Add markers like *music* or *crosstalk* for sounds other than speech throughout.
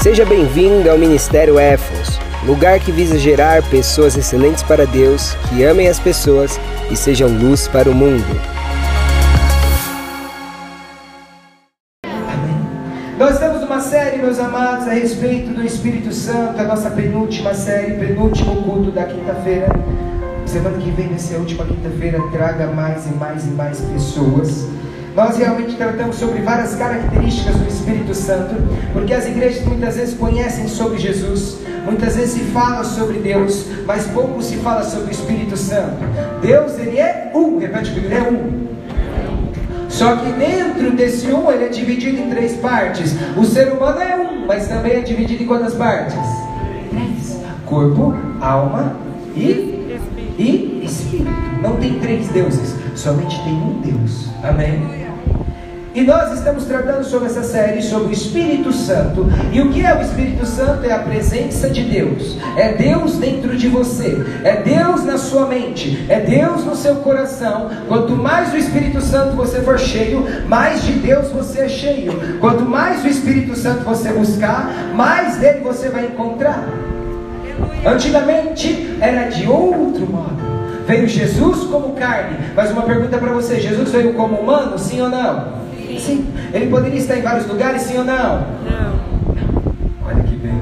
Seja bem-vindo ao Ministério Éfos, lugar que visa gerar pessoas excelentes para Deus, que amem as pessoas e sejam luz para o mundo. Nós temos uma série, meus amados, a respeito do Espírito Santo, a nossa penúltima série, penúltimo culto da quinta-feira. Semana que vem vai ser a última quinta-feira, traga mais e mais e mais pessoas. Nós realmente tratamos sobre várias características do Espírito Santo, porque as igrejas muitas vezes conhecem sobre Jesus, muitas vezes se fala sobre Deus, mas pouco se fala sobre o Espírito Santo. Deus, ele é um, repete comigo, ele é um. Só que dentro desse um, ele é dividido em três partes. O ser humano é um, mas também é dividido em quantas partes? Três: corpo, alma e, e espírito. Não tem três deuses, somente tem um Deus. Amém? E nós estamos tratando sobre essa série sobre o Espírito Santo. E o que é o Espírito Santo? É a presença de Deus. É Deus dentro de você. É Deus na sua mente. É Deus no seu coração. Quanto mais o Espírito Santo você for cheio, mais de Deus você é cheio. Quanto mais o Espírito Santo você buscar, mais dele você vai encontrar. Antigamente era de outro modo. Veio Jesus como carne. Mas uma pergunta para você: Jesus veio como humano? Sim ou não? Sim. Ele poderia estar em vários lugares, sim ou não? Não. Olha que bem,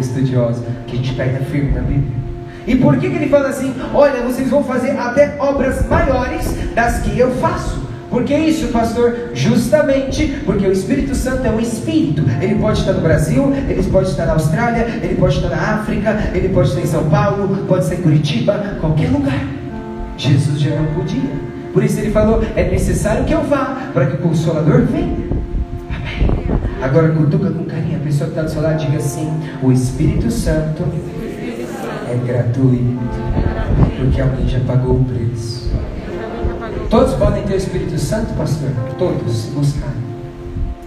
estudioso, que a gente pega firme na Bíblia. E por que, que ele fala assim? Olha, vocês vão fazer até obras maiores das que eu faço. Por que isso, pastor? Justamente porque o Espírito Santo é um espírito. Ele pode estar no Brasil, ele pode estar na Austrália, ele pode estar na África, ele pode estar em São Paulo, pode estar em Curitiba, qualquer lugar. Jesus já não podia. Por isso ele falou: é necessário que eu vá para que o Consolador venha. Amém. Agora cutuca com carinho a pessoa que está do seu lado diga assim: o Espírito Santo é gratuito, porque alguém já pagou o preço. Todos podem ter o Espírito Santo, pastor? Todos, se buscarem.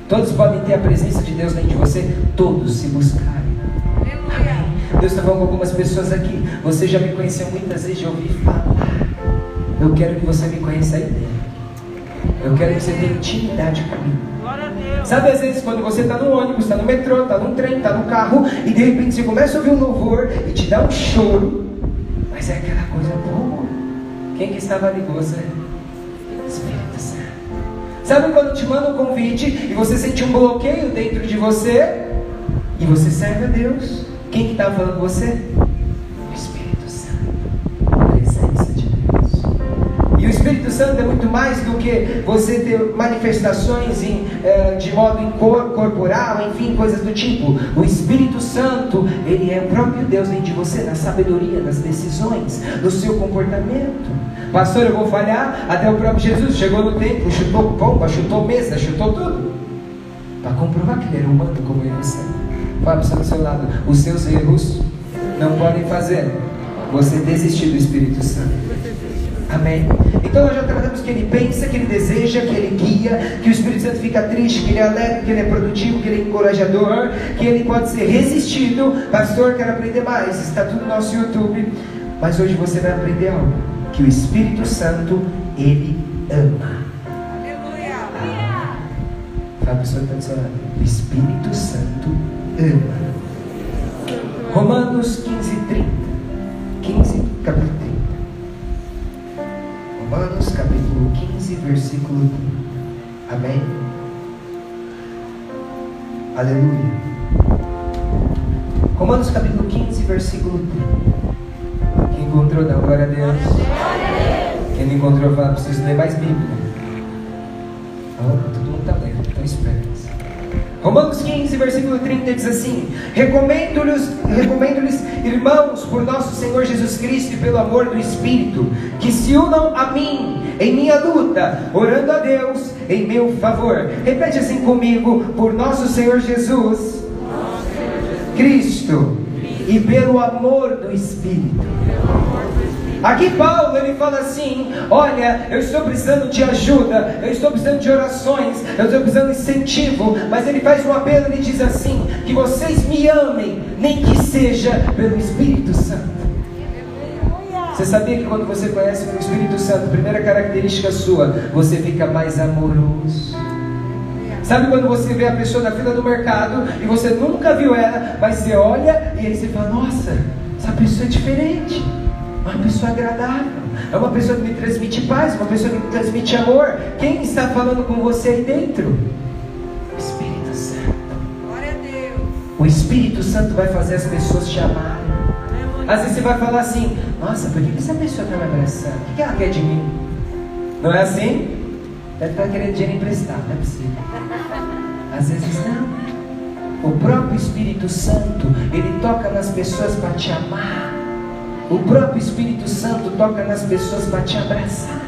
Todos podem ter a presença de Deus dentro de você? Todos, se buscarem. Amém. Deus está falando com algumas pessoas aqui. Você já me conheceu muitas vezes, já ouvi falar. Eu quero que você me conheça aí dentro. Eu quero que você tenha intimidade comigo. Sabe, às vezes, quando você está no ônibus, está no metrô, está no trem, está no carro, e de repente você começa a ouvir um louvor e te dá um choro, mas é aquela coisa boa. Quem que estava ali com você? Espírito Santo. Sabe quando te manda um convite e você sente um bloqueio dentro de você e você serve a Deus? Quem que estava falando com você? Mais do que você ter manifestações em, eh, de modo corporal, enfim, coisas do tipo. O Espírito Santo, ele é o próprio Deus dentro de você, na sabedoria, nas decisões, no seu comportamento. Pastor, eu vou falhar, até o próprio Jesus chegou no templo, chutou pomba, chutou mesa, chutou tudo. Para comprovar que ele era humano como ele você. Fala para o seu lado, os seus erros não podem fazer você desistir do Espírito Santo. Amém. Então nós já tratamos que ele pensa, que ele deseja, que ele guia, que o Espírito Santo fica triste, que ele é alegre, que ele é produtivo, que ele é encorajador, que ele pode ser resistido. Pastor, quero aprender mais. Está tudo no nosso YouTube. Mas hoje você vai aprender algo. Que o Espírito Santo, ele ama. Aleluia. Fala a pessoa que está O Espírito Santo ama. Romanos 15, 30. 15, capítulo 30. Romanos capítulo 15, versículo 1. Amém? Aleluia. Romanos capítulo 15, versículo 1. Quem encontrou, dá glória a Deus. Quem não encontrou, fala, preciso ler mais Bíblia. Oh, todo mundo está lendo, então espera. Romanos 15, versículo 30 diz assim: Recomendo-lhes, recomendo-lhes, irmãos, por nosso Senhor Jesus Cristo e pelo amor do Espírito, que se unam a mim em minha luta, orando a Deus em meu favor. Repete assim comigo: por nosso Senhor Jesus, Cristo, e pelo amor do Espírito. Aqui Paulo ele fala assim: Olha, eu estou precisando de ajuda, eu estou precisando de orações, eu estou precisando de incentivo, mas ele faz um apelo, ele diz assim: Que vocês me amem, nem que seja pelo Espírito Santo. Você sabia que quando você conhece o Espírito Santo, primeira característica sua, você fica mais amoroso. Sabe quando você vê a pessoa na fila do mercado e você nunca viu ela, mas você olha e aí você fala: Nossa, essa pessoa é diferente, uma pessoa agradável, é uma pessoa que me transmite paz, uma pessoa que me transmite amor. Quem está falando com você aí dentro? O Espírito Santo. Glória a Deus. O Espírito Santo vai fazer as pessoas te amarem. Às vezes você vai falar assim: Nossa, por que essa pessoa está me abraçando? O que ela quer de mim? Não é assim? Deve estar querendo dinheiro emprestado, não é possível. Às vezes não. O próprio Espírito Santo, ele toca nas pessoas para te amar. O próprio Espírito Santo toca nas pessoas para te abraçar.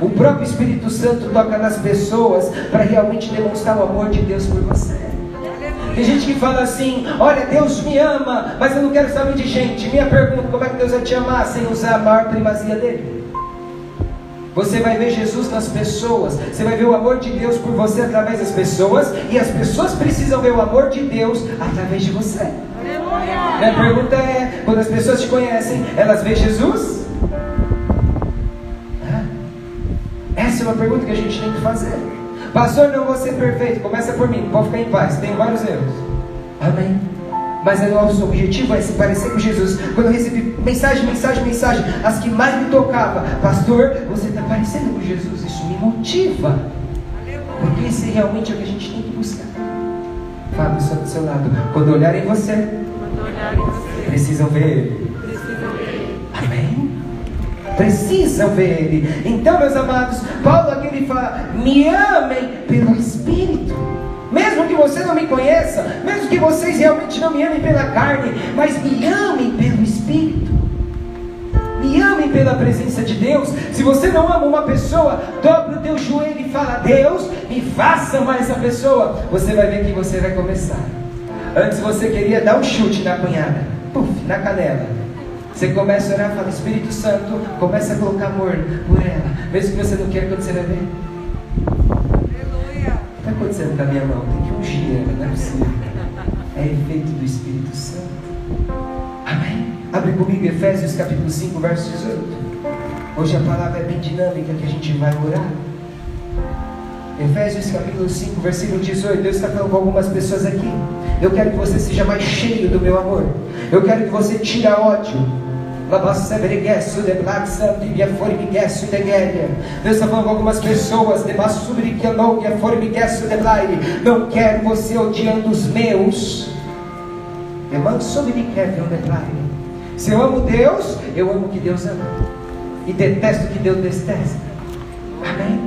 O próprio Espírito Santo toca nas pessoas para realmente demonstrar o amor de Deus por você. Tem gente que fala assim: Olha, Deus me ama, mas eu não quero saber de gente. Minha pergunta: Como é que Deus vai te amar sem usar a maior primazia dele? Você vai ver Jesus nas pessoas, você vai ver o amor de Deus por você através das pessoas, e as pessoas precisam ver o amor de Deus através de você. Minha pergunta é: quando as pessoas te conhecem, elas veem Jesus? Essa é uma pergunta que a gente tem que fazer. Pastor, não vou ser perfeito. Começa por mim, pode ficar em paz. Tenho vários erros. Amém. Mas o nosso objetivo é se parecer com Jesus. Quando eu recebi mensagem, mensagem, mensagem, as que mais me tocava, pastor, você está parecendo com Jesus. Isso me motiva. Porque esse realmente é o que a gente tem que buscar. Fala pessoa do seu lado. Quando olharem você, precisam ver Ele. Amém? Precisam ver Ele. Então, meus amados, Paulo aqui ele fala: me amem pelo Espírito. Mesmo que você não me conheça, mesmo que vocês realmente não me amem pela carne, mas me amem pelo Espírito. Me amem pela presença de Deus. Se você não ama uma pessoa, dobre o teu joelho e fala: Deus, me faça amar essa pessoa. Você vai ver que você vai começar. Antes você queria dar um chute na cunhada, puf, na canela. Você começa a orar fala: Espírito Santo, começa a colocar amor por ela, mesmo que você não queira, você vai ver. Acontecendo com a minha mão? Tem que ungir ela, não é possível. É efeito do Espírito Santo. Amém? Abre comigo Efésios capítulo 5, verso 18. Hoje a palavra é bem dinâmica que a gente vai orar. Efésios capítulo 5, versículo 18. Deus está falando com algumas pessoas aqui. Eu quero que você seja mais cheio do meu amor. Eu quero que você tire ódio. Deus está algumas pessoas. Não quero você odiando os meus. Se eu amo Deus, eu amo o que Deus ama. E detesto o que Deus detesta. Amém?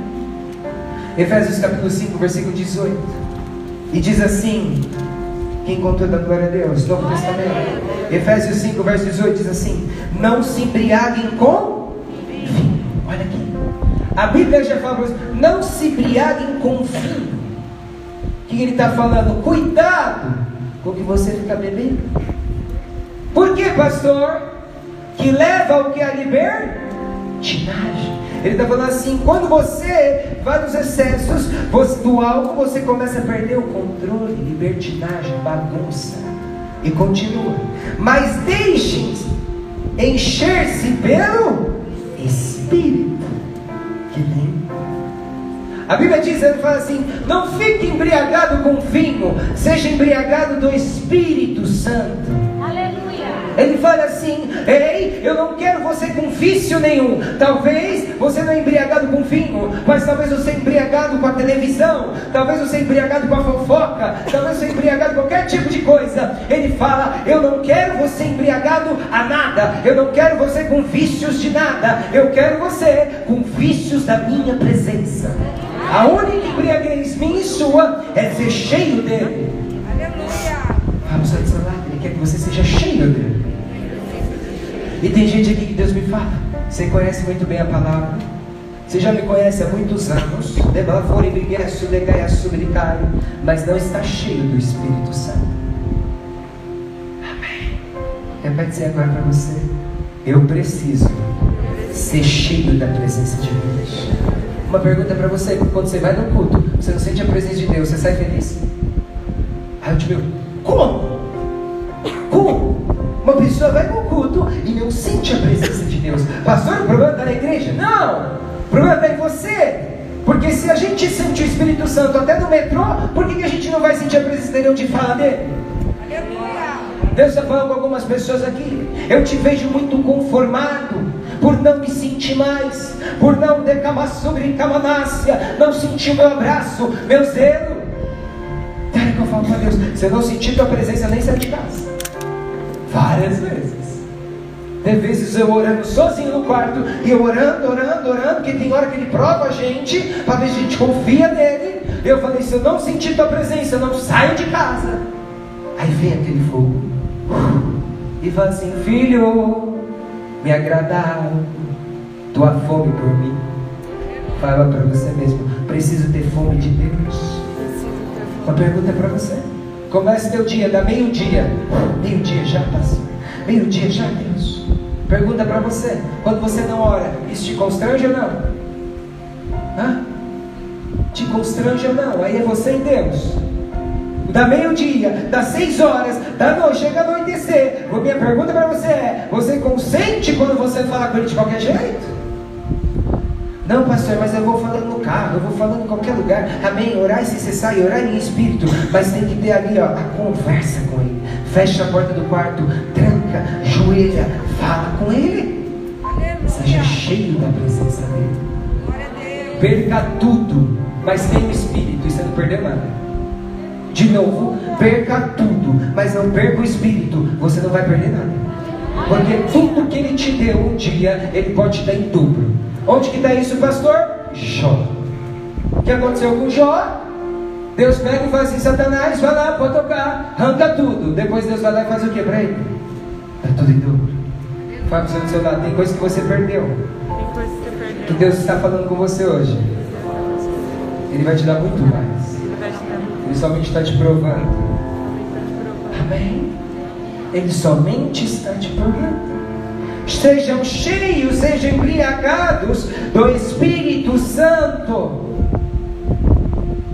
Efésios capítulo 5, versículo 18. E diz assim: Quem contou da glória a Deus? Novo Testamento. Efésios 5, verso 18 diz assim: Não se embriaguem com vinho. Olha aqui. A Bíblia já fala para você: Não se embriaguem com vinho. O que ele está falando? Cuidado com o que você fica bebendo. Por que, pastor? Que leva ao que? A libertinagem. Ele está falando assim: quando você vai nos excessos você, do álcool, você começa a perder o controle, libertinagem, bagunça. E continua. Mas deixem-se encher-se pelo Espírito. Que lindo. A Bíblia diz, ele fala assim: não fique embriagado com vinho, seja embriagado do Espírito Santo. Ele fala assim: Ei, eu não quero você com vício nenhum. Talvez você não é embriagado com vinho, mas talvez você é embriagado com a televisão, talvez você é embriagado com a fofoca, talvez você é embriagado com qualquer tipo de coisa. Ele fala: Eu não quero você embriagado a nada, eu não quero você com vícios de nada, eu quero você com vícios da minha presença. A única embriaguez minha e sua é ser cheio dele. Aleluia. Vamos ao seu lado, ele quer que você seja cheio dele. E tem gente aqui que Deus me fala, você conhece muito bem a palavra. Você já me conhece há muitos anos, mas não está cheio do Espírito Santo. Amém. Repete dizer agora para você. Eu preciso ser cheio da presença de Deus. Uma pergunta para você: quando você vai no culto, você não sente a presença de Deus, você sai feliz? Aí eu te digo: como? Uma pessoa vai no culto e não sente a presença de Deus. Pastor, o problema está na igreja? Não! O problema está em você. Porque se a gente sente o Espírito Santo até no metrô, por que, que a gente não vai sentir a presença dele onde fala dele? Aleluia. Deus está falando com algumas pessoas aqui. Eu te vejo muito conformado por não me sentir mais, por não decamar sobre camanácia, não sentir o meu abraço, meu zelo. Daí que eu falo para Deus, se eu não sentir tua presença, nem saio de casa. Várias vezes. Tem vezes eu orando sozinho no quarto, e eu orando, orando, orando, porque tem hora que ele prova a gente, para ver se a gente confia nele. Eu falei, se eu não sentir tua presença, eu não saio de casa. Aí vem aquele fogo. E fala assim, filho, me agradaram tua fome por mim. Fala para você mesmo, preciso ter fome de Deus. Uma pergunta para você. Começa teu dia, dá meio-dia. Meio-dia já, pastor. Meio-dia já, Deus. Pergunta para você. Quando você não ora, isso te constrange ou não? Hã? Te constrange ou não? Aí é você e Deus. Da meio-dia, das seis horas, da noite, chega a anoitecer. Minha pergunta para você é: você consente quando você fala com ele de qualquer jeito? Não, pastor, mas eu vou falando no carro, eu vou falando em qualquer lugar. Amém. Orar sem cessar e orar em espírito. Mas tem que ter ali ó, a conversa com ele. Fecha a porta do quarto, tranca, joelha, fala com ele. Seja Aleluia. cheio da presença dele. Perca tudo, mas tem o espírito e você não perdeu nada. De novo, perca tudo, mas não perca o espírito, você não vai perder nada. Porque tudo que ele te deu um dia, ele pode te dar em dobro. Onde que está isso, pastor? Jó. O que aconteceu com Jó? Deus pega e fala assim, Satanás, vai lá, pode tocar, arranca tudo. Depois Deus vai lá e faz o que para ele? Dá tudo em dobro. Fala para o seu lado, tem coisa que você perdeu. Tem coisa que você Que perdeu. Deus está falando com você hoje. Ele vai te dar muito mais. Ele somente está está te provando. Amém? Ele somente está te provando. Sejam cheios, sejam embriagados do Espírito Santo.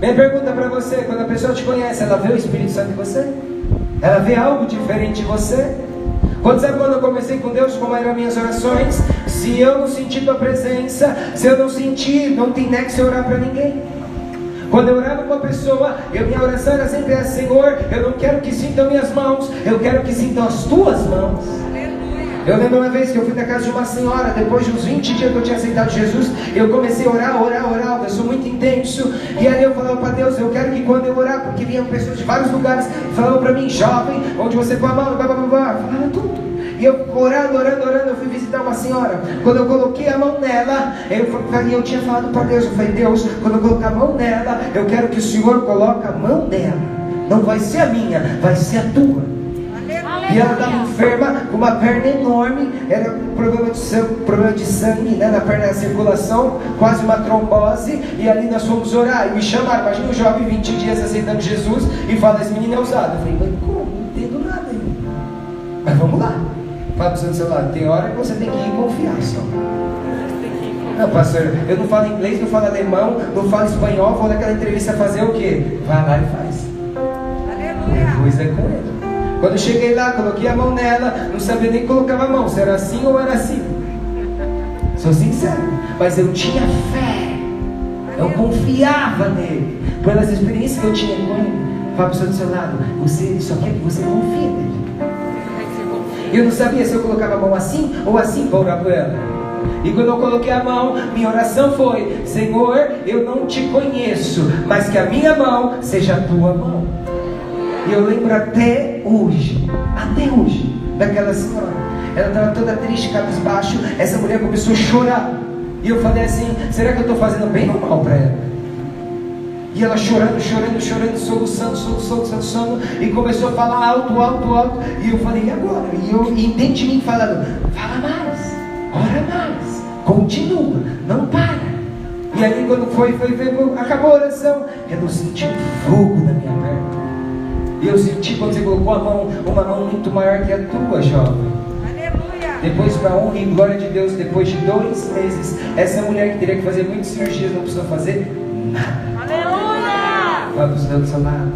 Minha pergunta para você: quando a pessoa te conhece, ela vê o Espírito Santo em você? Ela vê algo diferente em você? Quando sabe quando eu comecei com Deus, como eram minhas orações? Se eu não sentir tua presença, se eu não sentir, não tem nexo eu orar para ninguém. Quando eu orava com a pessoa, eu, minha oração era sempre essa, Senhor, eu não quero que sintam minhas mãos, eu quero que sintam as tuas mãos. Eu lembro uma vez que eu fui na casa de uma senhora, depois de uns 20 dias que eu tinha aceitado Jesus, eu comecei a orar, orar, orar, eu sou muito intenso, e aí eu falava para Deus, eu quero que quando eu orar, porque vinham pessoas de vários lugares, falavam para mim, jovem, onde você põe a mão, blá, blá, blá, blá, falava tudo. E eu orando, orando, orando, eu fui visitar uma senhora. Quando eu coloquei a mão nela, eu, fa- eu tinha falado para Deus, eu falei, Deus, quando eu colocar a mão nela, eu quero que o Senhor coloque a mão nela. Não vai ser a minha, vai ser a tua. E ela estava enferma, com uma perna enorme, era um problema de sangue, problema de sangue né, na perna da circulação, quase uma trombose, e ali nós fomos orar, e me chamaram, imagina um jovem 20 dias aceitando Jesus, e fala, esse menino é usado. Eu falei, mas como? Não entendo nada aí. Mas vamos lá. Fala para o seu lado, tem hora que você tem que ir confiar só. Não, pastor, eu não falo inglês, não falo alemão, não falo espanhol, vou naquela entrevista fazer o quê? Vai lá e faz. Aleluia. Depois é com ele. Quando eu cheguei lá, coloquei a mão nela, não sabia nem colocava a mão, se era assim ou era assim. Sou sincero, mas eu tinha fé, eu confiava nele, pelas experiências que eu tinha com ele. Fala para pessoa do seu lado, você só quer que você confie nele. Eu não sabia se eu colocava a mão assim ou assim para orar por ela. E quando eu coloquei a mão, minha oração foi: Senhor, eu não te conheço, mas que a minha mão seja a tua mão. E eu lembro até hoje, até hoje, daquela senhora. Ela estava toda triste, cabisbaixo. Essa mulher começou a chorar. E eu falei assim: será que eu estou fazendo bem ou mal para ela? E ela chorando, chorando, chorando, soluçando, soluçando, soluçando, e começou a falar alto, alto, alto. E eu falei, e agora? E eu e dentro de mim falando, fala mais, ora mais, continua, não para. E aí quando foi, foi, foi, acabou a oração, eu não senti fogo na minha perna. E eu senti quando você colocou a mão, uma mão muito maior que a tua, jovem. Aleluia. Depois, para a honra e glória de Deus, depois de dois meses, essa mulher que teria que fazer muitas cirurgias não precisou fazer nada. Aleluia! Fala para os do seu lado.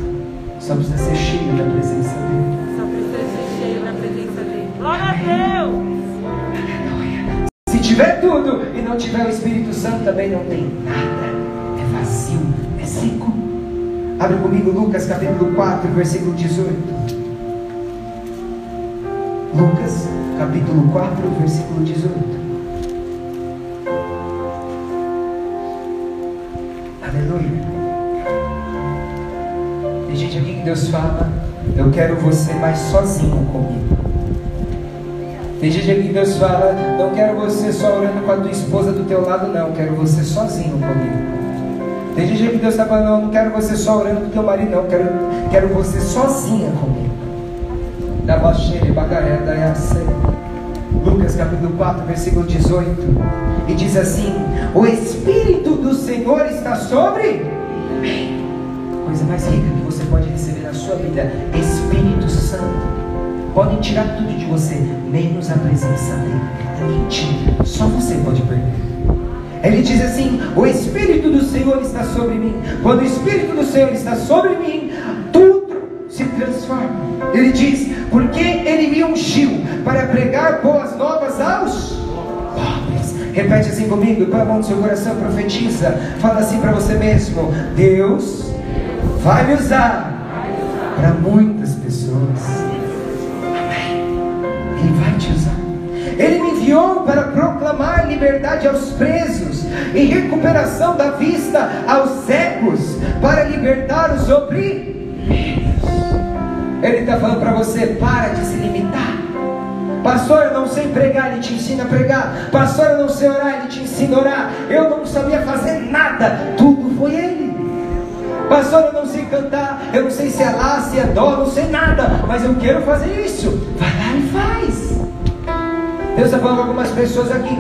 Só precisa ser cheio da presença dele. Só precisa ser cheio da presença dele. Glória a Deus! Se tiver tudo e não tiver o Espírito Santo, também não tem nada. Abre comigo Lucas capítulo 4, versículo 18. Lucas capítulo 4, versículo 18. Aleluia. Tem gente aqui que Deus fala, eu quero você mais sozinho comigo. Tem gente aqui que Deus fala, não quero você só orando com a tua esposa do teu lado, não, quero você sozinho comigo. Tem gente que Deus está falando, não, não quero você só orando com teu marido, não, quero, quero você sozinha comigo. Lucas capítulo 4, versículo 18. E diz assim: O Espírito do Senhor está sobre mim. Coisa mais rica que você pode receber na sua vida: Espírito Santo. Podem tirar tudo de você, menos a presença dele. É mentira. Só. Ele diz assim: O Espírito do Senhor está sobre mim. Quando o Espírito do Senhor está sobre mim, tudo se transforma. Ele diz: Porque ele me ungiu para pregar boas novas aos pobres. Repete assim comigo, põe a mão no seu coração, profetiza. Fala assim para você mesmo: Deus vai me usar para muitas pessoas. Amém. Ele vai te usar. Ele me enviou para proclamar liberdade aos presos e recuperação da vista aos cegos, para libertar os oprimidos. Ele está falando para você: para de se limitar. Pastor, eu não sei pregar, ele te ensina a pregar. Pastor, eu não sei orar, ele te ensina a orar. Eu não sabia fazer nada, tudo foi ele. Pastor, eu não sei cantar, eu não sei se é lá, se é dó, não sei nada, mas eu quero fazer isso. Vai lá e faz. Deus está falando algumas pessoas aqui,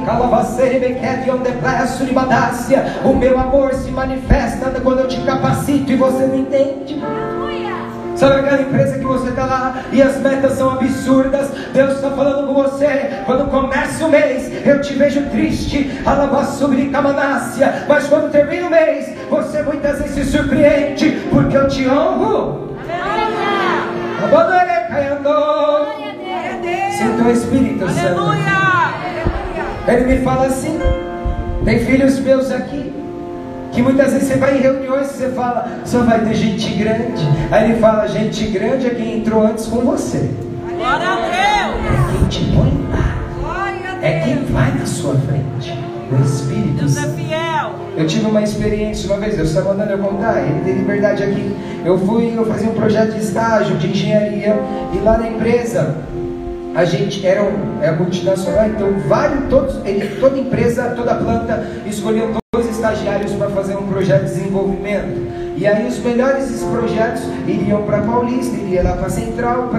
o meu amor se manifesta quando eu te capacito e você não entende. Sabe aquela empresa que você está lá e as metas são absurdas? Deus está falando com você. Quando começa o mês, eu te vejo triste, alabassuricamácia. Mas quando termina o mês, você muitas vezes se surpreende, porque eu te honro. Sinto o Espírito Santo. Aleluia! Ele me fala assim: tem filhos meus aqui. Que muitas vezes você vai em reuniões e você fala, só vai ter gente grande. Aí ele fala, gente grande é quem entrou antes com você. Glória a Deus! É quem te põe lá. É quem vai na sua frente. O Espírito Deus é Santo. fiel. Eu tive uma experiência uma vez, Deus está mandando eu contar, ele tem liberdade aqui. Eu fui, eu fazia um projeto de estágio de engenharia e lá na empresa a gente era um, é multinacional, então vários, todos, toda empresa, toda planta escolheu dois estagiários para fazer um projeto de desenvolvimento. E aí os melhores projetos iriam para Paulista, iria lá para Central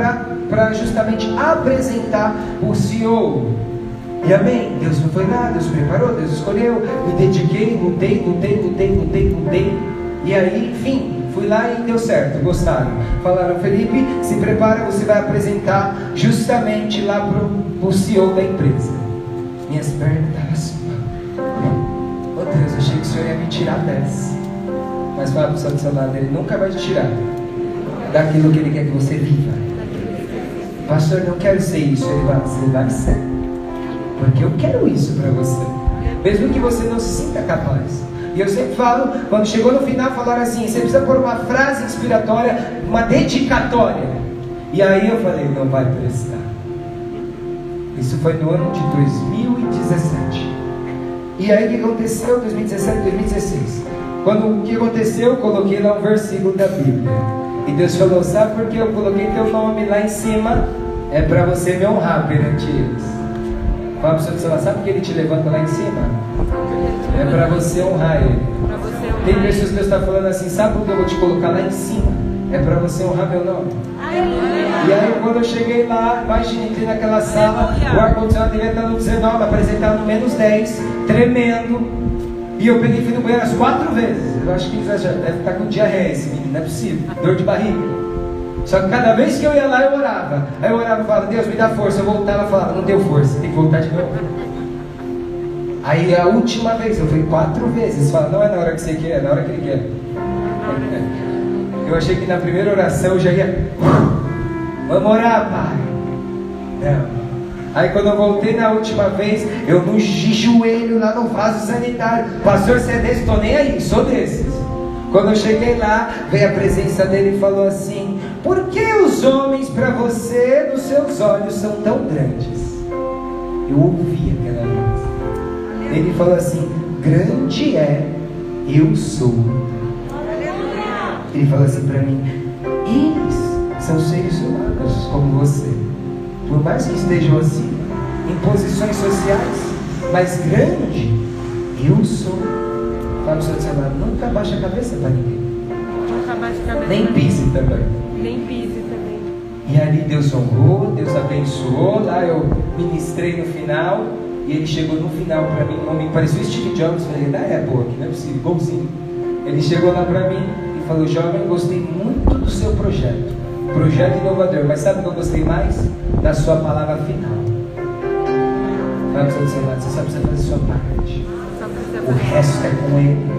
para justamente apresentar o CEO. E amém. Deus não foi nada, Deus preparou, Deus escolheu, me dediquei, lutei, lutei, lutei, lutei, lutei. E aí, enfim, fui lá e deu certo, gostaram. Falaram, Felipe, se prepara, você vai apresentar justamente lá pro, pro CEO da empresa. Minhas pernas estavam assim. ó. Oh Deus, achei que o Senhor ia me tirar dessa. Mas fala pro seu do seu lado, ele nunca vai te tirar daquilo que ele quer que você viva. Pastor, não quero ser isso. Ele vai, você vai ser. Porque eu quero isso para você. Mesmo que você não se sinta capaz. E eu sempre falo, quando chegou no final, falaram assim: você precisa pôr uma frase inspiratória, uma dedicatória. E aí eu falei: não vai prestar. Isso foi no ano de 2017. E aí o que aconteceu? 2017, 2016. Quando o que aconteceu, eu coloquei lá um versículo da Bíblia. E Deus falou: sabe por que eu coloquei teu nome lá em cima? É para você me honrar perante eles. Fala para o seu celular, sabe que ele te levanta lá em cima? É para você honrar ele. Tem pessoas que Deus está falando assim, sabe por que eu vou te colocar lá em cima? É para você honrar meu nome. E aí quando eu cheguei lá, imagina, entrei naquela sala, o ar-condicionado devia estar no 19, apresentado no menos 10, tremendo. E eu peguei e fui no banheiro as quatro vezes. Eu acho que já deve estar com diarreia esse menino, não é possível. Dor de barriga. Só que cada vez que eu ia lá, eu orava. Aí eu orava e falava, Deus, me dá força. Eu voltava e falava, não deu força, tem que voltar de novo. Aí a última vez, eu fui quatro vezes. Fala, não é na hora que você quer, é na hora que ele quer. Eu achei que na primeira oração eu já ia. Vamos orar, pai. Não. Aí quando eu voltei na última vez, eu no joelho lá no vaso sanitário. Pastor, você é desse? Tô nem aí, sou desses. Quando eu cheguei lá, veio a presença dele e falou assim: Por que os homens para você, nos seus olhos, são tão grandes? Eu ouvi aquela voz. Ele falou assim: Grande é, eu sou. Ele falou assim para mim: Eles são seres humanos como você. Por mais que estejam assim, em posições sociais, mas grande, eu sou. Fala no seu celular, nunca baixa a cabeça para ninguém. Nunca baixe a cabeça. Nem pise também. Nem pise também. E ali Deus honrou, Deus abençoou. Lá eu ministrei no final. E ele chegou no final para mim, um homem parecia o Steve Jobs. Falei, da Apple aqui, não é possível, igualzinho. Ele chegou lá para mim e falou: Jovem, gostei muito do seu projeto. Projeto inovador. Mas sabe o que eu gostei mais? Da sua palavra final. Fala para o seu lado, você só precisa fazer a sua parte. O resto é com ele.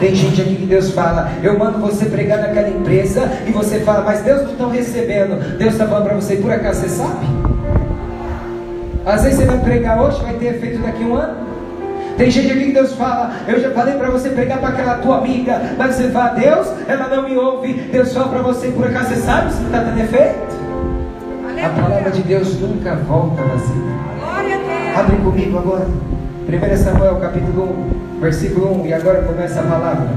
Tem gente aqui que Deus fala, eu mando você pregar naquela empresa e você fala, mas Deus não está recebendo. Deus está falando para você, por acaso você sabe? Às vezes você vai pregar hoje, vai ter efeito daqui a um ano. Tem gente aqui que Deus fala, eu já falei para você pregar para aquela tua amiga, mas você fala, Deus, ela não me ouve. Deus fala para você, por acaso você sabe se está tendo efeito? A palavra de Deus nunca volta vazia. Glória a Deus. Abre comigo agora. 1 Samuel capítulo 1, versículo 1. E agora começa a palavra.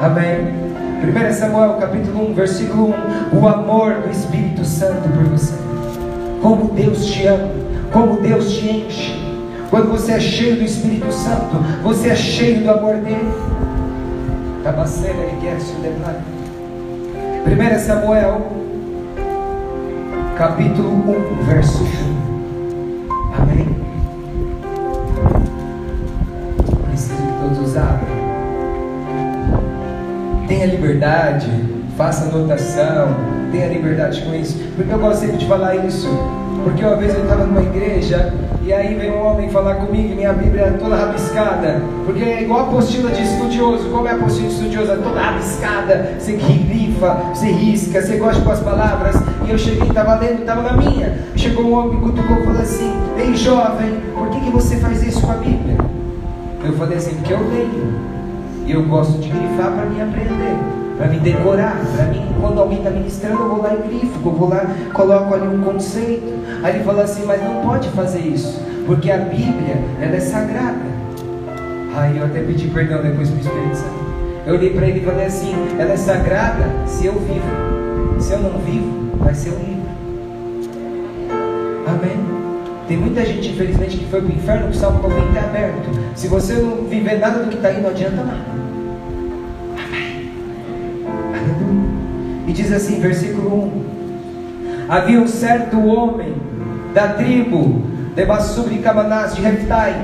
Amém. 1 Samuel capítulo 1, versículo 1. O amor do Espírito Santo por você. Como Deus te ama. Como Deus te enche. Quando você é cheio do Espírito Santo, você é cheio do amor dele. Tabacena ele quer se lembrar. 1 Samuel capítulo 1, verso 1. Amém. Tenha liberdade, faça anotação, tenha liberdade com isso. Porque eu gosto sempre de falar isso. Porque uma vez eu estava numa igreja e aí veio um homem falar comigo e minha Bíblia é toda rabiscada. Porque é igual a apostila de estudioso. Como é a apostila de estudioso? É toda rabiscada. Você grifa, você risca, você gosta com as palavras. E eu cheguei, estava lendo, estava na minha. Chegou um homem, me cutucou e falou assim: Ei jovem, por que, que você faz isso com a Bíblia? Eu falei assim: Porque eu leio. E eu gosto de grifar para me aprender, para me decorar. Para mim, quando alguém está ministrando, eu vou lá e grifo, eu vou lá, coloco ali um conceito. Aí ele falou assim: Mas não pode fazer isso, porque a Bíblia ela é sagrada. Aí eu até pedi perdão depois para o Espírito Santo. Eu olhei para ele e falei assim: Ela é sagrada se eu vivo. Se eu não vivo, vai ser um livro. Tem muita gente, infelizmente, que foi para o inferno com o Salmo 90 é aberto. Se você não viver nada do que está aí, não adianta nada. E diz assim, versículo 1: Havia um certo homem da tribo de Bassur de de Reptai,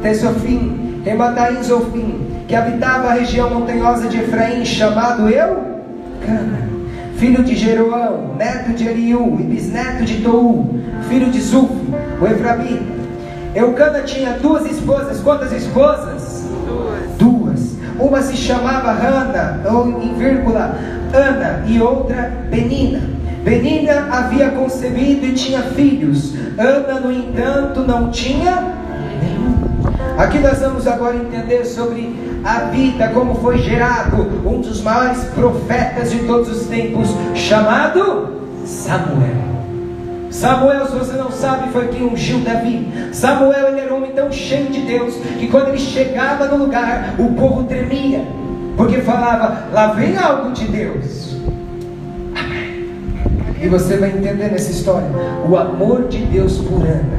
Tesofim, Remataim Zofim, que habitava a região montanhosa de Efraim, chamado Eucana, filho de Jeroão, neto de Eliú e bisneto de Tou, filho de Zuf, o Efraim. Eucana tinha duas esposas, quantas esposas? Duas. duas. Uma se chamava Hana, ou em vírgula, Ana, e outra Benina. Benina havia concebido e tinha filhos. Ana, no entanto, não tinha nenhum. Aqui nós vamos agora entender sobre a vida, como foi gerado um dos maiores profetas de todos os tempos, chamado Samuel. Samuel, se você não sabe, foi quem ungiu Davi. Samuel ele era um homem tão cheio de Deus que quando ele chegava no lugar, o povo tremia, porque falava: lá vem algo de Deus. E você vai entender nessa história o amor de Deus por Ana,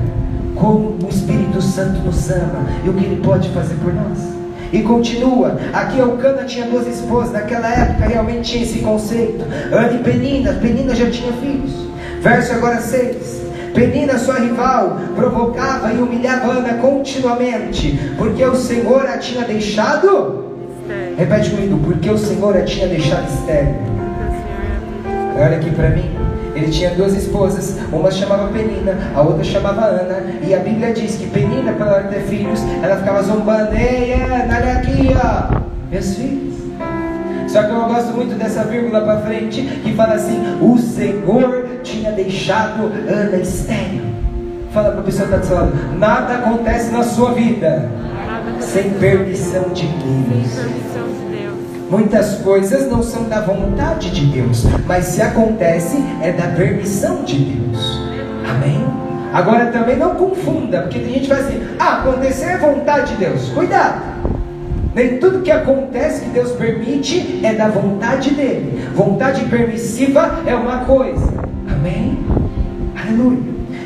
como o Espírito Santo nos ama e o que ele pode fazer por nós. E continua, aqui Elcana tinha duas esposas, naquela época realmente tinha esse conceito. Ana e Penina, Penina já tinha filhos. Verso agora 6. Penina, sua rival, provocava e humilhava Ana continuamente, porque o Senhor a tinha deixado. Estéreo. Repete comigo, porque o Senhor a tinha deixado estéril. Porque o Senhor é Olha aqui para mim. Ele tinha duas esposas, uma chamava Penina, a outra chamava Ana. E a Bíblia diz que Penina, para ter filhos, ela ficava zombando: Ei, Ana, olha aqui, ó, meus filhos. Só que eu gosto muito dessa vírgula para frente, que fala assim: O Senhor tinha deixado Ana estéril. Fala para a pessoa que está do seu lado: Nada acontece na sua vida sem permissão de Deus. Muitas coisas não são da vontade de Deus, mas se acontece é da permissão de Deus. Amém? Agora também não confunda, porque tem gente que vai assim: ah, acontecer é vontade de Deus. Cuidado! Nem tudo que acontece que Deus permite é da vontade dele. Vontade permissiva é uma coisa. Amém? Aleluia.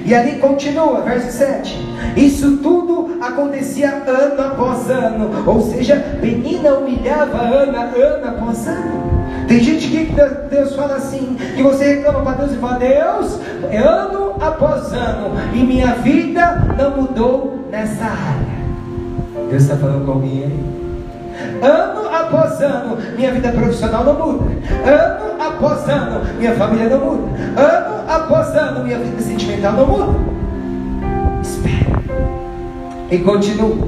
E ali continua, verso 7. Isso tudo acontecia ano após ano. Ou seja, Penina humilhava Ana, ano após ano. Tem gente que Deus fala assim, que você reclama para Deus e fala, Deus, ano após ano, e minha vida não mudou nessa área. Deus está falando com alguém aí? Ano após ano, minha vida profissional não muda. Ano após ano, minha família não muda. Ano após ano, minha vida sentimental não muda. Espera. E continua.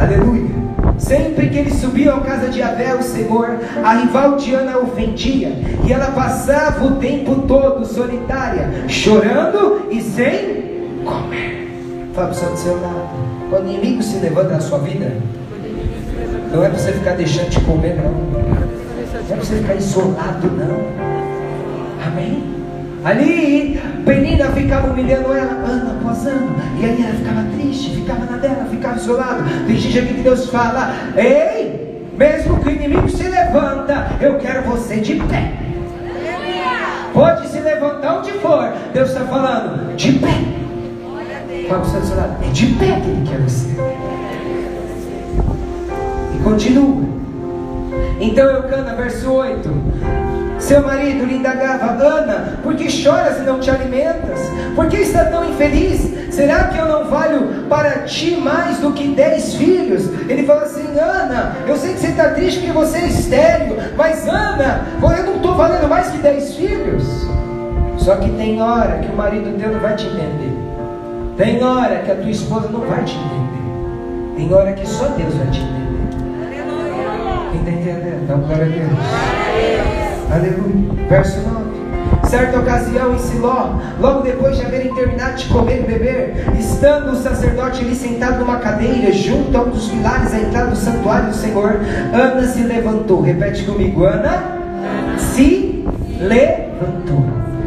Aleluia. Sempre que ele subia à casa de Abel, o Senhor, a rival Diana ofendia, e ela passava o tempo todo solitária, chorando e sem comer. Fala para o seu lado. Quando o inimigo se levanta na sua vida, não é para você ficar deixando de comer, não. Não é para você ficar isolado, não. Amém? Ali, Penina ficava humilhando ela ano após ano. E aí ela ficava triste, ficava na dela, ficava isolada. Tem aqui que Deus fala: Ei, mesmo que o inimigo se levanta, eu quero você de pé. Pode se levantar onde for. Deus está falando, de pé. Fala para o seu lado, é de pé que Ele quer você. Continua. Então Eucana, verso 8. Seu marido lhe indagava, Ana, por que choras e não te alimentas? Por que está tão infeliz? Será que eu não valho para ti mais do que dez filhos? Ele fala assim, Ana, eu sei que você está triste porque você é estéreo, mas Ana, eu não estou valendo mais que dez filhos. Só que tem hora que o marido teu não vai te entender. Tem hora que a tua esposa não vai te entender. Tem hora que só Deus vai te entender. Quem está entendendo? Dá glória a Deus. Aleluia. Verso 9. Certa ocasião em Siló, logo depois de haverem terminado de comer e beber, estando o sacerdote ali sentado numa cadeira, junto a um dos pilares à entrada do santuário do Senhor, Ana se levantou. Repete comigo: Ana se levantou.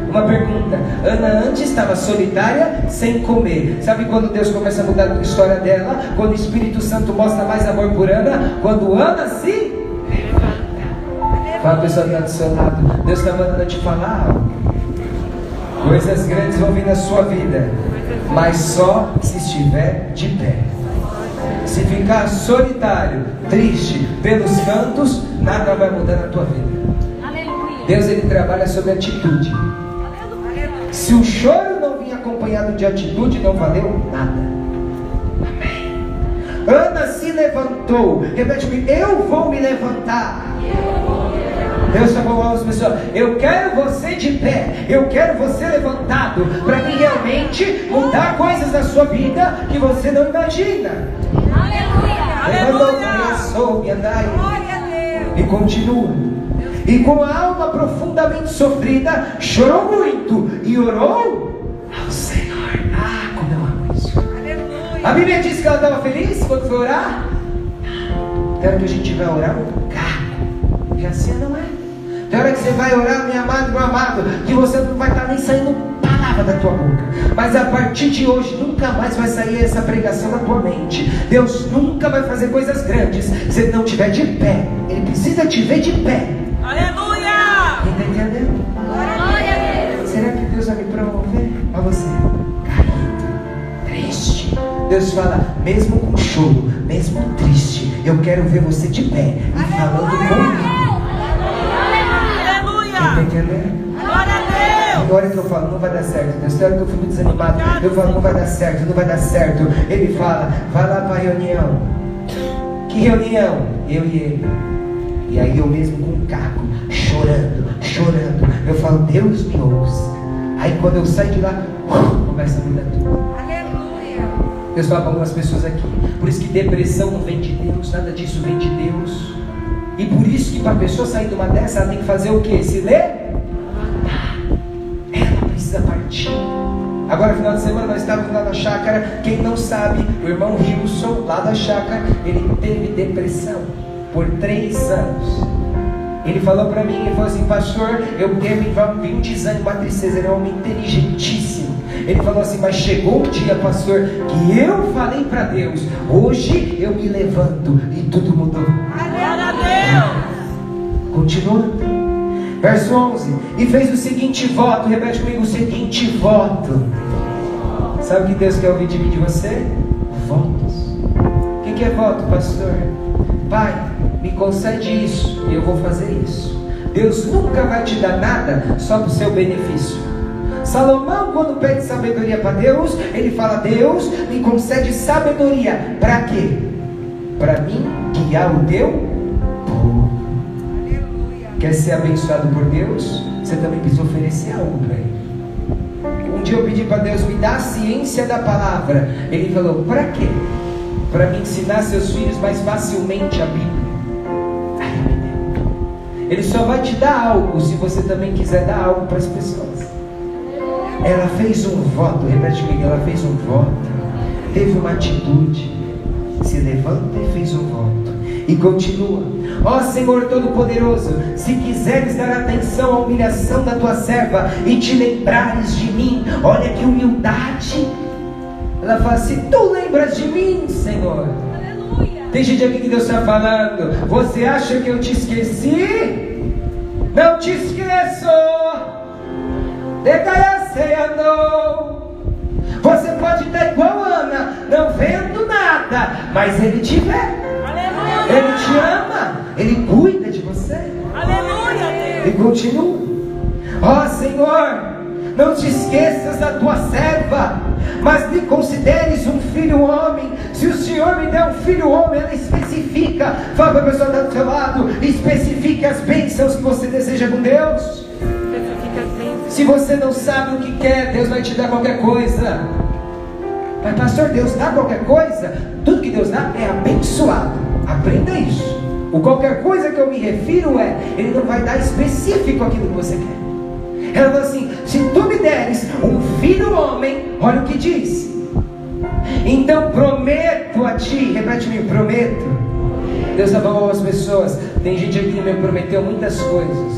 Uma pergunta: Ana antes estava solitária, sem comer. Sabe quando Deus começa a mudar a história dela? Quando o Espírito Santo mostra mais amor por Ana? Quando Ana se Fala a pessoa que está do seu lado. Deus está mandando te falar algo. Coisas grandes vão vir na sua vida. Mas só se estiver de pé. Se ficar solitário, triste, pelos cantos, nada vai mudar na tua vida. Deus ele trabalha sobre atitude. Se o choro não vir acompanhado de atitude, não valeu nada. Ana se levantou. Repete comigo: Eu vou me levantar. Deus está falando as pessoas: Eu quero você de pé, eu quero você levantado, para que realmente mudar coisas na sua vida que você não imagina. Aleluia! Andai. E continua. E com a alma profundamente sofrida, chorou muito e orou ao Senhor. Ah, como eu amo isso. A Bíblia diz que ela estava feliz quando foi orar. Quero que a gente vai orar um carro. E assim não é. Tem hora que você vai orar, minha amada, meu amado, que você não vai estar nem saindo palavra da tua boca. Mas a partir de hoje, nunca mais vai sair essa pregação da tua mente. Deus nunca vai fazer coisas grandes se Ele não estiver de pé. Ele precisa te ver de pé. Aleluia! Quem está entendendo? Será que Deus vai me promover a você? Caído, triste. Deus fala, mesmo com choro, mesmo triste, eu quero ver você de pé e falando comigo. Está entendendo? Glória a Deus! Agora que eu falo, não vai dar certo. Deus, hora que eu fico desanimado. Eu falo, não vai dar certo, não vai dar certo. Ele fala, vai lá para a reunião. Que reunião? Eu e ele. E aí eu mesmo com um caco, chorando, chorando. Eu falo, Deus me ouça. Aí quando eu saio de lá, *laughs* começa a mudar tudo. Aleluia. Deus fala para algumas pessoas aqui. Por isso que depressão não vem de Deus, nada disso vem de Deus. E por isso que para a pessoa sair de uma dessa, ela tem que fazer o que? Se levantar. Agora, final de semana, nós estávamos lá na chácara. Quem não sabe, o irmão Wilson, lá da chácara, ele teve depressão. por três anos. Ele falou para mim, ele falou assim, pastor, eu teve um desânimo, a tristeza, ele é um homem inteligentíssimo. Ele falou assim, mas chegou um dia, pastor, que eu falei para Deus, hoje eu me levanto e tudo mudou. Glória a Deus. Continuando. Verso 11. E fez o seguinte voto. Repete comigo o seguinte voto. Sabe o que Deus quer ouvir de mim de você? Votos. O que, é voto, pastor? Pai, me concede isso eu vou fazer isso. Deus nunca vai te dar nada só para o seu benefício. Salomão, quando pede sabedoria para Deus, ele fala: Deus me concede sabedoria. Para quê? Para mim guiar o teu. Quer ser abençoado por Deus? Você também precisa oferecer algo para Ele. Um dia eu pedi para Deus me dar a ciência da palavra. Ele falou: para quê? Para me ensinar seus filhos mais facilmente a Bíblia. Ele só vai te dar algo se você também quiser dar algo para as pessoas. Ela fez um voto, repete comigo, ela fez um voto, teve uma atitude, se levanta e fez um voto, e continua. Ó Senhor Todo-Poderoso, se quiseres dar atenção à humilhação da tua serva e te lembrares de mim, olha que humildade. Ela fala: Se tu lembras de mim, Senhor, Aleluia. tem gente aqui que Deus está falando. Você acha que eu te esqueci? Não te esqueço. Você pode estar igual Ana, não vendo nada, mas Ele te vê. Aleluia. Ele te ama. Ele cuida de você. Aleluia, E Deus. continua. Ó Senhor, não te esqueças da tua serva, mas me consideres um filho homem. Se o Senhor me der um filho homem, ela especifica. Fala para a pessoa que está do seu lado, especifique as bênçãos que você deseja com Deus. Especifica as bênçãos. Se você não sabe o que quer, Deus vai te dar qualquer coisa. Mas, pastor, Deus dá qualquer coisa? Tudo que Deus dá é abençoado. Aprenda isso. O qualquer coisa que eu me refiro é, Ele não vai dar específico aquilo que você quer. Ela falou assim: se tu me deres um filho homem, olha o que diz. Então prometo a ti, repete-me, prometo. Deus está falando às pessoas. Tem gente aqui que me prometeu muitas coisas.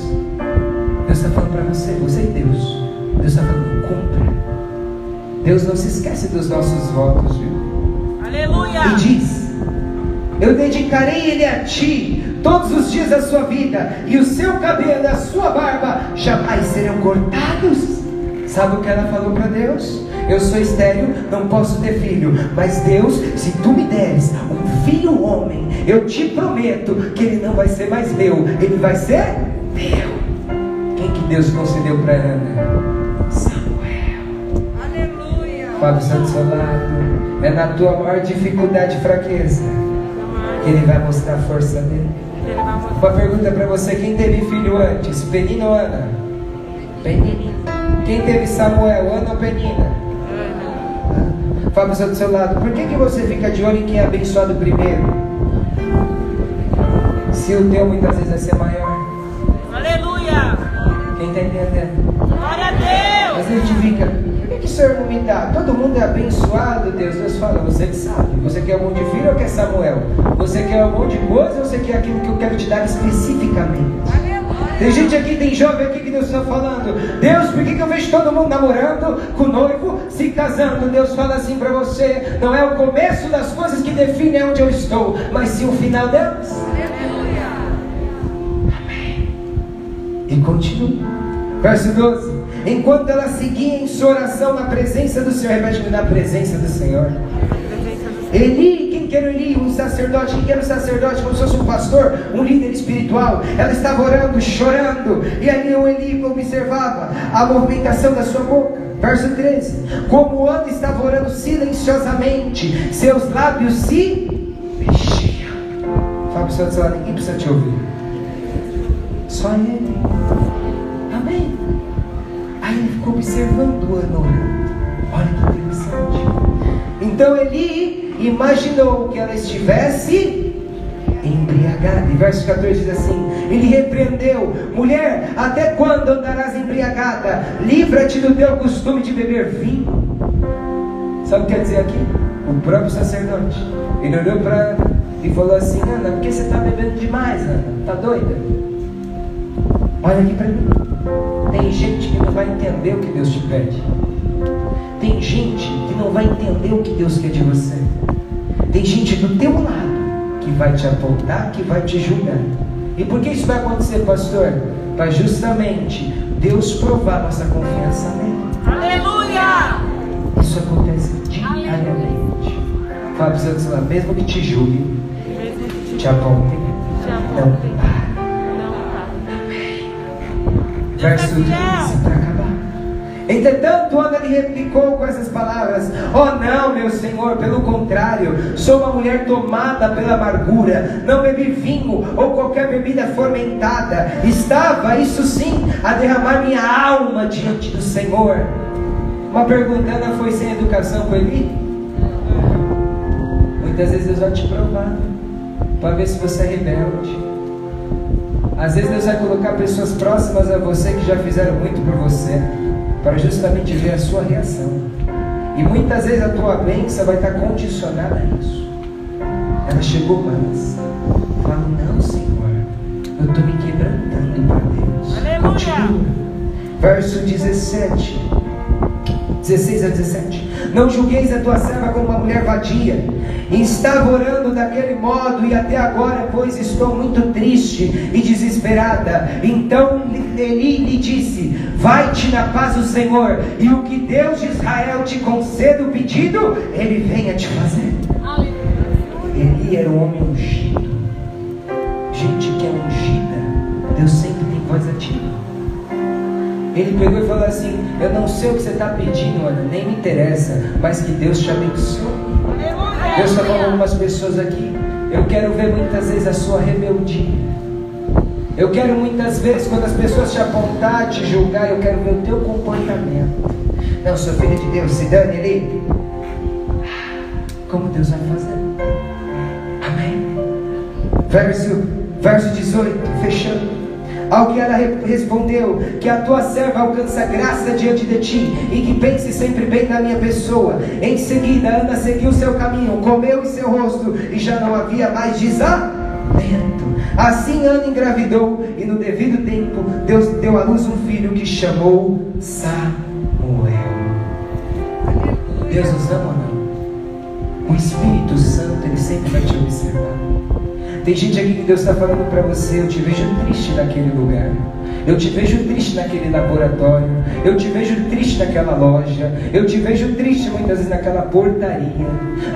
Deus está falando para você, você e Deus. Deus está falando, cumpra. Deus não se esquece dos nossos votos, viu? Aleluia. E diz: Eu dedicarei ele a ti todos os dias da sua vida, e o seu cabelo e a sua barba jamais serão cortados. Sabe o que ela falou para Deus? Eu sou estéril, não posso ter filho, mas Deus, se tu me deres um filho homem, eu te prometo que ele não vai ser mais meu, ele vai ser meu. Quem que Deus concedeu para Ana? Samuel. Aleluia. Fábio está do seu lado. É na tua maior dificuldade e fraqueza que ele vai mostrar a força dele. Uma pergunta para você: quem teve filho antes? Penina ou Ana? Penina. Quem teve Samuel? Ana ou Penina? Fábio está do seu lado. Por que, que você fica de olho em quem é abençoado primeiro? Se o teu muitas vezes vai ser maior. Aleluia. Quem está entendendo? Glória a Deus. Mas a gente fica, que, o Senhor não me dá? Todo mundo é abençoado, Deus. Deus fala, você que sabe. Você quer um monte de filho ou quer Samuel? Você quer um monte de coisa ou você quer aquilo que eu quero te dar especificamente? Tem gente aqui, tem jovem aqui que Deus está falando. Deus, por que, que eu vejo todo mundo namorando, com noivo, se casando? Deus fala assim para você: não é o começo das coisas que define onde eu estou, mas sim o final delas. Aleluia. E continua. Verso 12. Enquanto ela seguia em sua oração na presença do Senhor, repete na presença do Senhor. Eli, quem que era Eli? Um sacerdote, quem que era um sacerdote? Como se fosse um pastor, um líder espiritual. Ela estava orando, chorando, e ali o Eli observava a movimentação da sua boca. Verso 13: Como Ana estava orando silenciosamente, seus lábios se mexiam. Fala para o seu lado, ninguém precisa te ouvir. Só ele. Observando Ana orando. Olha que interessante. Então Eli imaginou que ela estivesse embriagada. E verso 14 diz assim: Ele repreendeu: Mulher, até quando andarás embriagada? Livra-te do teu costume de beber vinho. Sabe o que quer dizer aqui? O próprio sacerdote. Ele olhou para ela e falou assim: Ana, por que você está bebendo demais, Ana? Tá doida? Olha aqui para mim. Tem gente que não vai entender o que Deus te pede. Tem gente que não vai entender o que Deus quer de você. Tem gente do teu lado que vai te apontar, que vai te julgar. E por que isso vai acontecer, pastor? Para justamente Deus provar nossa confiança nele. Aleluia! Isso acontece diariamente. Fala para os outros mesmo que te que te te apontem, não Verso Deus 15 é fiel. para acabar. Entretanto, Ana lhe replicou com essas palavras: Oh, não, meu senhor, pelo contrário, sou uma mulher tomada pela amargura, não bebi vinho ou qualquer bebida fermentada. Estava, isso sim, a derramar minha alma diante do Senhor. Uma pergunta: Ana foi sem educação com Eli? Muitas vezes Deus vai te provar para ver se você é rebelde. Às vezes Deus vai colocar pessoas próximas a você que já fizeram muito por você, para justamente ver a sua reação. E muitas vezes a tua bênção vai estar condicionada a isso. Ela chegou mansa, falou: Não, Senhor, eu estou me quebrantando para Deus. Aleluia. Continua. Verso 17. 16 a 17. Não julgueis a tua serva como uma mulher vadia. E estava orando daquele modo, e até agora, pois estou muito triste e desesperada. Então Eli lhe disse: Vai-te na paz do Senhor, e o que Deus de Israel te conceda o pedido, ele venha te fazer. Eli era um homem ungido. Gente que é ungida, Deus sempre. Ele pegou e falou assim: Eu não sei o que você está pedindo, Ana, nem me interessa, mas que Deus te abençoe. Deus está falando algumas pessoas aqui. Eu quero ver muitas vezes a sua rebeldia. Eu quero muitas vezes, quando as pessoas te apontar, te julgar, eu quero ver o teu comportamento. Não, sou filho de Deus, se dane ali. Como Deus vai fazer? Amém. Verso, verso 18, fechando. Ao que ela re- respondeu: Que a tua serva alcança graça diante de ti e que pense sempre bem da minha pessoa. Em seguida, Ana seguiu seu caminho, comeu em seu rosto e já não havia mais desalento. Assim Ana engravidou e no devido tempo Deus deu à luz um filho que chamou Samuel. Deus nos ama ou não? O Espírito Santo, ele sempre vai te observar. Tem gente aqui que Deus está falando para você, eu te vejo triste naquele lugar. Eu te vejo triste naquele laboratório. Eu te vejo triste naquela loja. Eu te vejo triste muitas vezes naquela portaria.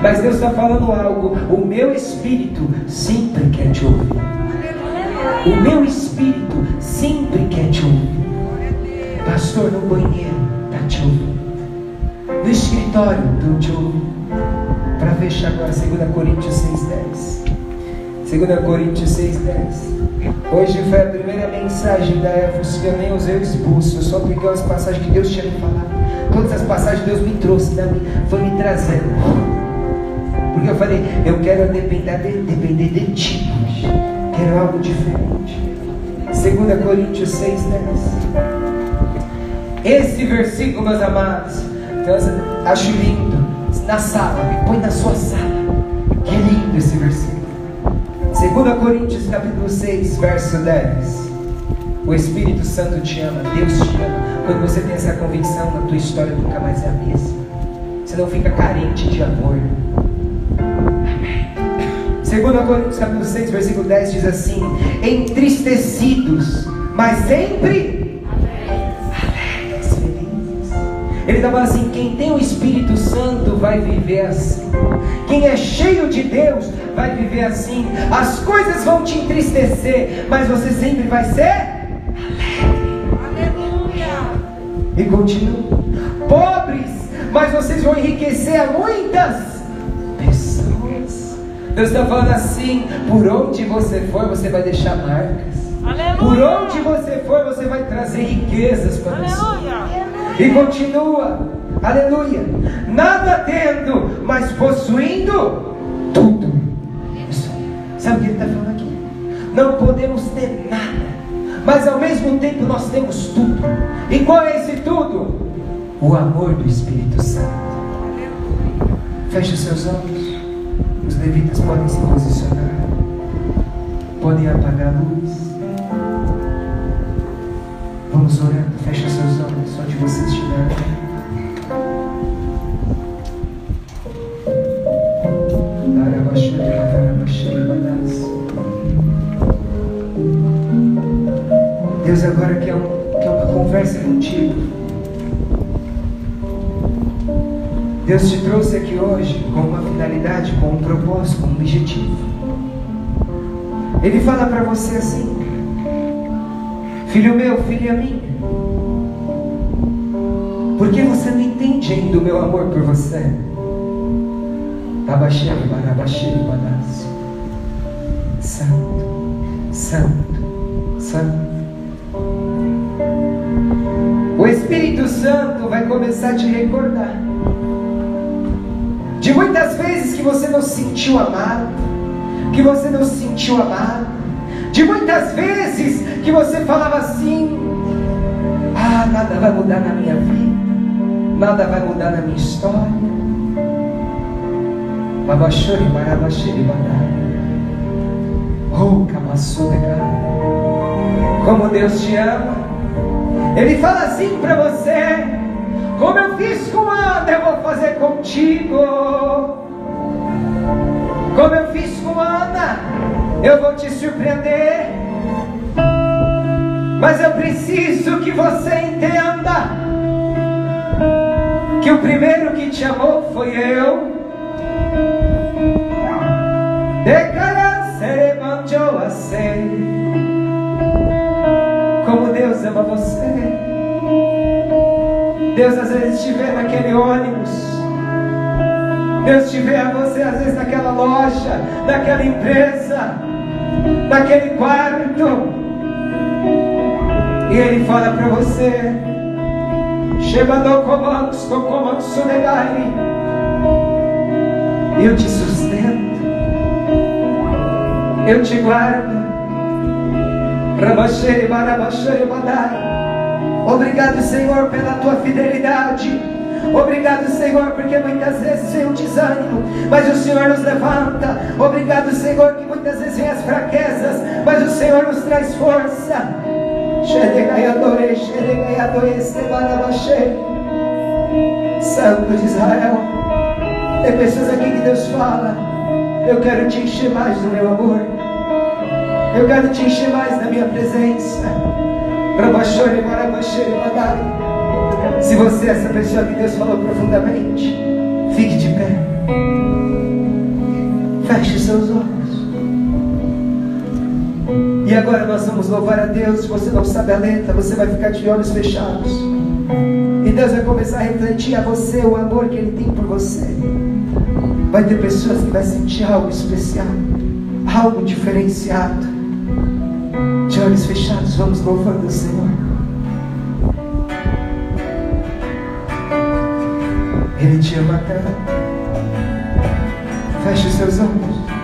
Mas Deus está falando algo. O meu espírito sempre quer te ouvir. O meu espírito sempre quer te ouvir. Pastor, no banheiro, está te ouvindo. No escritório, estou te ouvindo. Para fechar agora, 2 Coríntios 6,10. 2 Coríntios 6,10. Hoje foi a primeira mensagem da Éfos que eu nem usei o esboço, eu só peguei as passagens que Deus tinha me falado. Todas as passagens Deus me trouxe, né? foi me trazendo. Porque eu falei, eu quero depender de, depender de ti, quero algo diferente. 2 Coríntios 6,10. Esse versículo, meus amados, acho lindo. Na sala, me põe na sua sala. Que lindo esse versículo. 2 Coríntios capítulo 6, verso 10. O Espírito Santo te ama, Deus te ama. Quando você tem essa convicção, a tua história nunca mais é a mesma. Você não fica carente de amor. Amém. 2 Coríntios capítulo 6, versículo 10 diz assim: Entristecidos, mas sempre alegres, felizes. Ele está falando assim: quem tem o Espírito Santo vai viver assim. Quem é cheio de Deus vai viver assim. As coisas vão te entristecer, mas você sempre vai ser Aleluia. e continua. Pobres, mas vocês vão enriquecer a muitas pessoas. Deus está falando assim: por onde você for, você vai deixar marcas. Aleluia. Por onde você for, você vai trazer riquezas para pessoas. E continua, aleluia. Nada tendo, mas possuindo. Sabe o que ele está falando aqui? Não podemos ter nada, mas ao mesmo tempo nós temos tudo. E qual é esse tudo? O amor do Espírito Santo. Feche os seus olhos. Os levitas podem se posicionar, podem apagar a luz. Vamos orando, fecha seus olhos onde você estiver. Deus agora quer, um, quer uma conversa contigo. Deus te trouxe aqui hoje com uma finalidade, com um propósito, com um objetivo. Ele fala para você assim: Filho meu, filha minha, por que você não entende ainda o meu amor por você? Tabaxeiro, barabaxeiro, badaço. Santo, santo, santo. Espírito Santo vai começar a te recordar de muitas vezes que você não se sentiu amado, que você não se sentiu amado, de muitas vezes que você falava assim: Ah, nada vai mudar na minha vida, nada vai mudar na minha história. Babachori, barabachiri, Oh, Como Deus te ama. Ele fala assim para você: Como eu fiz com Ana, eu vou fazer contigo. Como eu fiz com Ana, eu vou te surpreender. Mas eu preciso que você entenda que o primeiro que te amou foi eu. Como Deus ama você. Deus às vezes te vê naquele ônibus. Deus te vê a você às vezes naquela loja, naquela empresa, naquele quarto. E Ele fala para você: Shebadou comandos, comandos sonegai. Eu te sustento eu te guardo. Obrigado, Senhor, pela tua fidelidade. Obrigado, Senhor, porque muitas vezes vem o desânimo, mas o Senhor nos levanta. Obrigado, Senhor, que muitas vezes vem as fraquezas, mas o Senhor nos traz força. Santo de Israel, tem pessoas aqui que Deus fala: Eu quero te encher mais do meu amor. Eu quero te encher mais da minha presença. Se você é essa pessoa que Deus falou profundamente, fique de pé. Feche seus olhos. E agora nós vamos louvar a Deus. Se você não sabe a letra, você vai ficar de olhos fechados. E Deus vai começar a refletir a você o amor que Ele tem por você. Vai ter pessoas que vão sentir algo especial, algo diferenciado olhos fechados, vamos louvando o Senhor. Ele te ama tanto. Feche os seus olhos.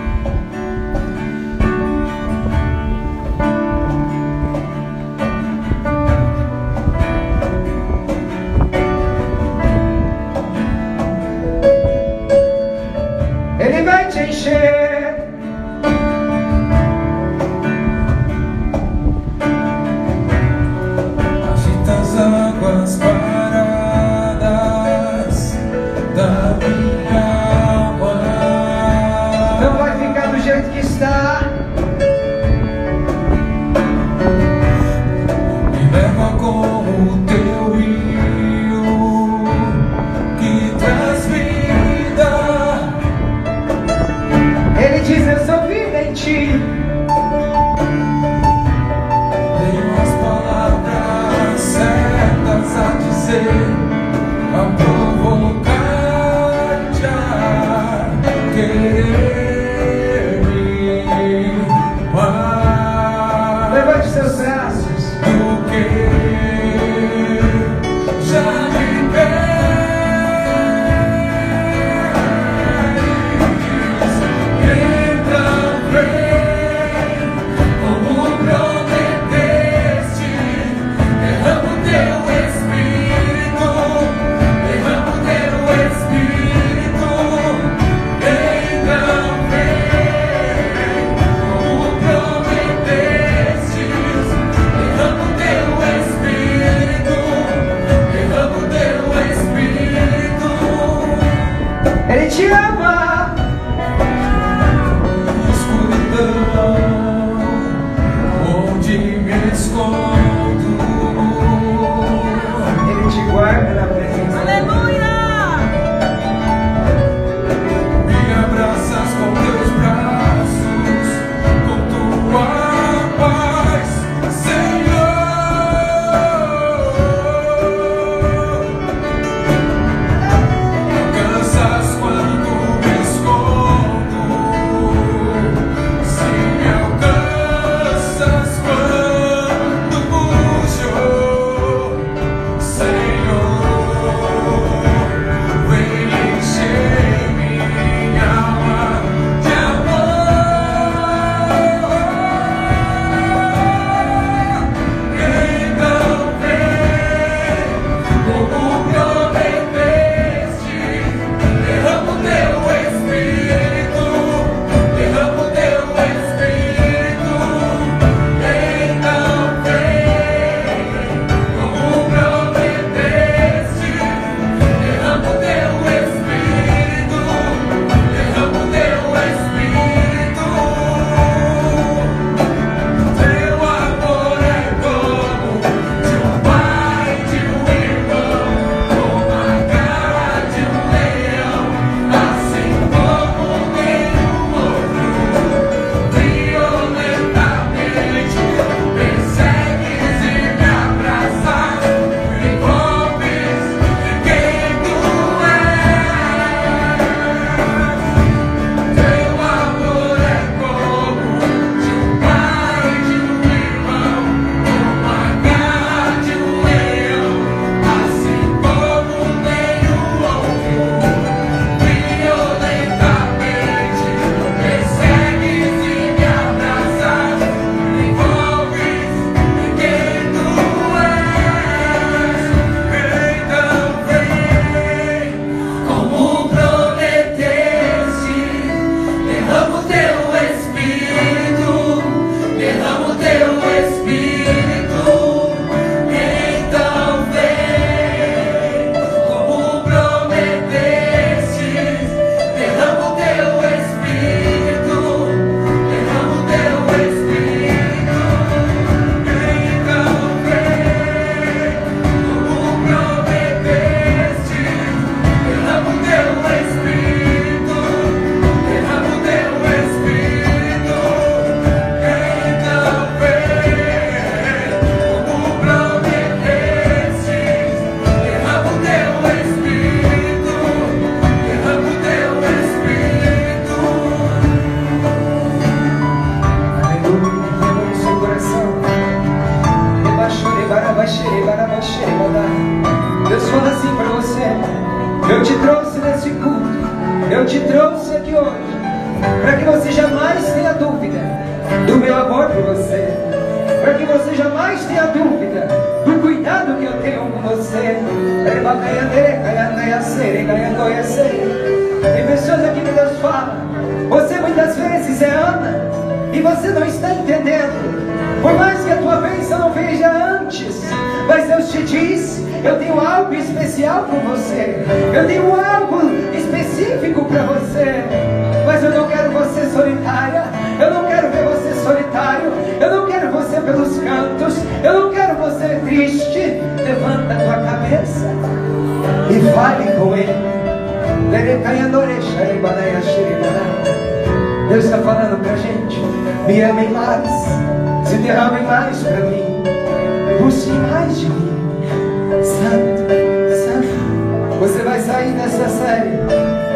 Você vai sair dessa série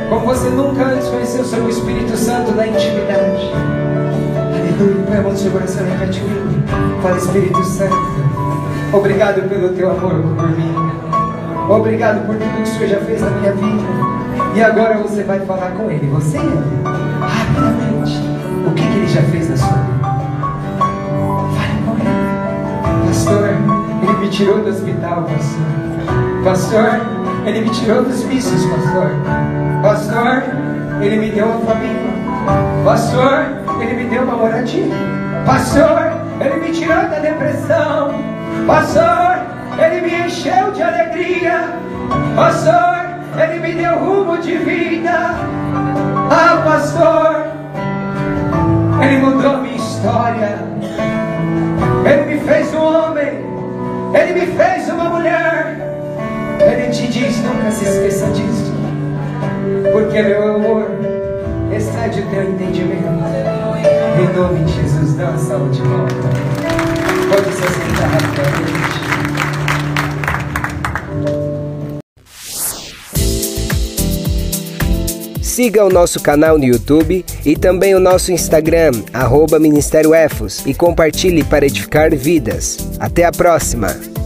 como você nunca antes conheceu sobre o Espírito Santo da intimidade. Aleluia. Põe a mão no seu coração e repete comigo. Fala, Espírito Santo. Obrigado pelo teu amor por mim. Obrigado por tudo que o Senhor já fez na minha vida. E agora você vai falar com Ele. Você e eu. Rapidamente. O que, que Ele já fez na sua vida? Fale com Ele. Pastor, Ele me tirou do hospital, pastor. Pastor, ele me tirou dos vícios, pastor. Pastor, ele me deu uma família. Pastor, ele me deu uma moradia. Pastor, ele me tirou da depressão. Pastor, ele me encheu de alegria. Pastor, ele me deu rumo de vida. Ah, pastor, ele mudou minha história. Meu amor excede o teu entendimento. Em nome de Jesus, dá uma salva de volta. Pode se sentar rapidamente. Siga o nosso canal no YouTube e também o nosso Instagram, arroba Ministério Efos, e compartilhe para edificar vidas. Até a próxima!